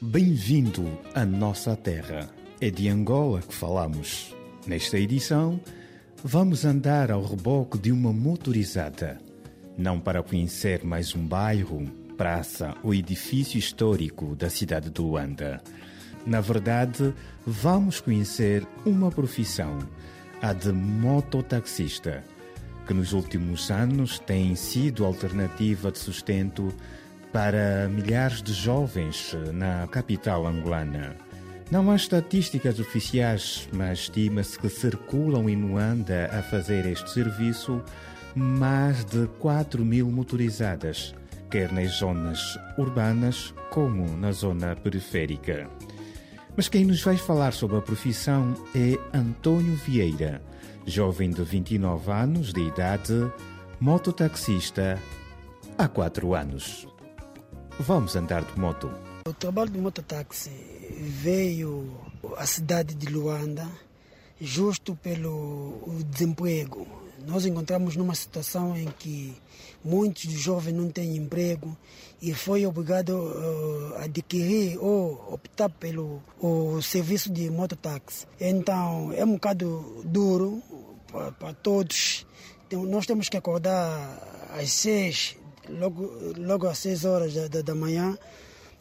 Bem-vindo à nossa terra. É de Angola que falamos. Nesta edição, vamos andar ao reboque de uma motorizada. Não para conhecer mais um bairro, praça ou edifício histórico da cidade de Luanda. Na verdade, vamos conhecer uma profissão, a de mototaxista, que nos últimos anos tem sido alternativa de sustento para milhares de jovens na capital angolana. Não há estatísticas oficiais, mas estima-se que circulam em Luanda a fazer este serviço mais de 4 mil motorizadas, quer nas zonas urbanas como na zona periférica. Mas quem nos vai falar sobre a profissão é Antônio Vieira, jovem de 29 anos de idade, mototaxista há 4 anos. Vamos andar de moto. O trabalho de mototáxi veio à cidade de Luanda justo pelo desemprego. Nós encontramos numa situação em que muitos jovens não têm emprego e foi obrigado uh, a adquirir ou optar pelo o serviço de mototáxi. Então é um bocado duro para todos. Então, nós temos que acordar às seis logo, logo às 6 horas da, da manhã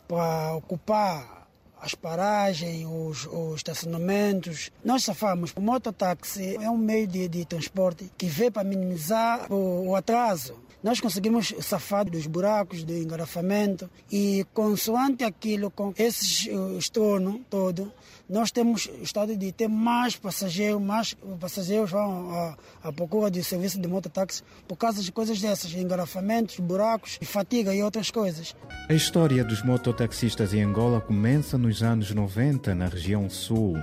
para ocupar as paragens, os, os, estacionamentos. Nós safamos. O mototáxi é um meio de, de transporte que veio para minimizar o, o atraso nós conseguimos safar dos buracos, do engarrafamento e consoante aquilo, com esse estorno todo, nós temos estado de ter mais passageiros, mais passageiros vão à, procura de serviço de mototáxi por causa de coisas dessas, engarrafamentos, buracos, fatiga e outras coisas. A história dos mototaxistas em Angola começa nos anos 90 na região sul,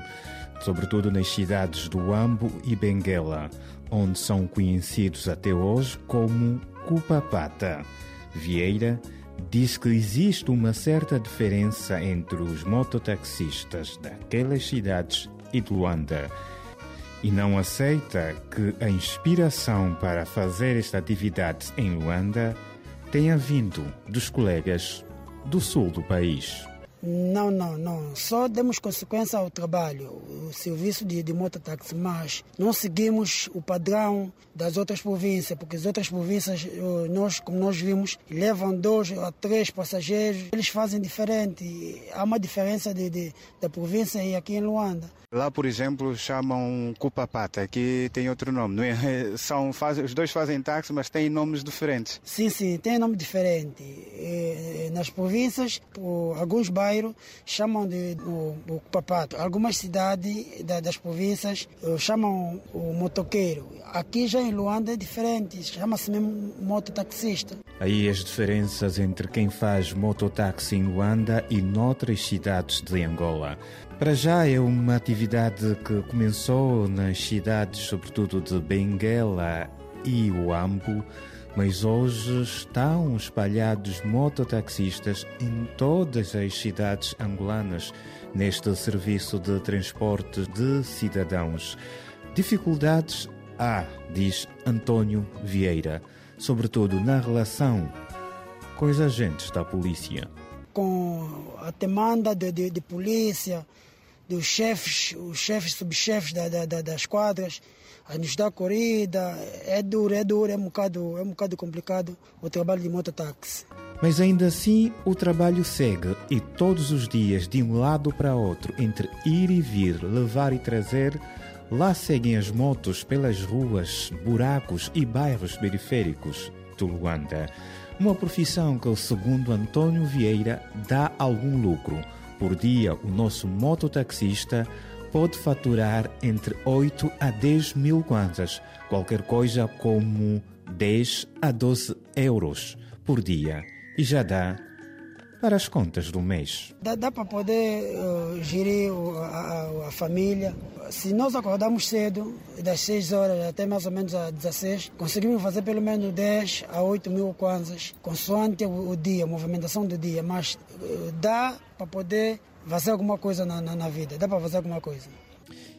sobretudo nas cidades do Ambo e Benguela, onde são conhecidos até hoje como Cupapata. Vieira diz que existe uma certa diferença entre os mototaxistas daquelas cidades e de Luanda e não aceita que a inspiração para fazer esta atividade em Luanda tenha vindo dos colegas do sul do país. Não, não, não. Só demos consequência ao trabalho, o serviço de, de mototáxi, mas não seguimos o padrão das outras províncias, porque as outras províncias, nós, como nós vimos, levam dois a três passageiros, eles fazem diferente. Há uma diferença de, de da província e aqui em Luanda. Lá, por exemplo, chamam Cupapata, aqui tem outro nome, não é? São, faz, os dois fazem táxi, mas têm nomes diferentes. Sim, sim, tem nome diferente. Nas províncias, alguns bairros chamam de o, o Cupapato. Algumas cidades da, das províncias eh, chamam o motoqueiro. Aqui já em Luanda é diferente, chama-se mesmo mototaxista. Aí as diferenças entre quem faz mototáxi em Luanda e noutras cidades de Angola. Para já é uma atividade que começou nas cidades, sobretudo de Benguela e Uambo, mas hoje estão espalhados mototaxistas em todas as cidades angolanas neste serviço de transporte de cidadãos. Dificuldades há, diz António Vieira, sobretudo na relação com os agentes da polícia com a demanda de, de, de polícia, dos chefes, os chefes, subchefes da, da, das quadras, a nos dar corrida. É duro, é duro, é um bocado, é um bocado complicado o trabalho de mototáxi. Mas ainda assim o trabalho segue e todos os dias, de um lado para outro, entre ir e vir, levar e trazer, lá seguem as motos pelas ruas, buracos e bairros periféricos de Luanda. Uma profissão que, segundo Antônio Vieira, dá algum lucro. Por dia, o nosso mototaxista pode faturar entre 8 a 10 mil kwanzas, qualquer coisa como 10 a 12 euros por dia, e já dá para as contas do mês. Dá, dá para poder uh, gerir a, a, a, família. Se nós acordamos cedo, das 6 horas até mais ou menos às 16, conseguimos fazer pelo menos 10 a 8 mil kwanzas, consoante o, o dia, a movimentação do dia. Mas uh, dá para poder fazer alguma coisa na, na, na vida, dá para fazer alguma coisa.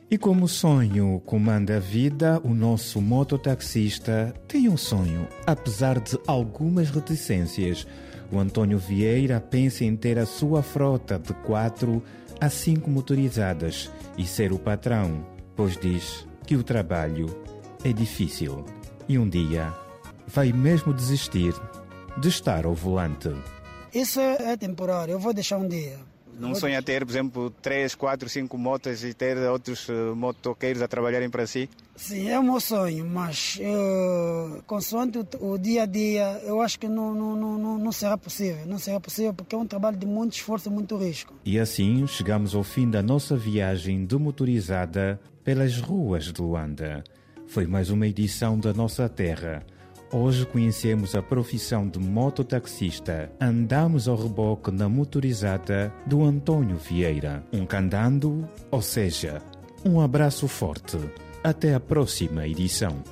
E como o sonho comanda a vida, o nosso mototaxista tem um sonho, apesar de algumas reticências o Antônio Vieira pensa em ter a sua frota de quatro a cinco motorizadas e ser o patrão, pois diz que o trabalho é difícil e um dia vai mesmo desistir de estar ao volante. Isso é temporário, eu vou deixar um dia. Não sonha ter, por exemplo, três, quatro, cinco motas e ter outros uh, motoqueiros a trabalharem para si? Sim, é o meu sonho, mas uh, consoante o, o, dia a dia, eu acho que não, não, não, não será possível. Não será possível porque é um trabalho de muito esforço e muito risco. E assim chegamos ao fim da nossa viagem de motorizada pelas ruas de Luanda. Foi mais uma edição da nossa terra Hoje conhecemos a profissão de mototaxista. Andamos ao reboque na motorizada do Antônio Vieira. Um candando, ou seja, um abraço forte. Até a próxima edição.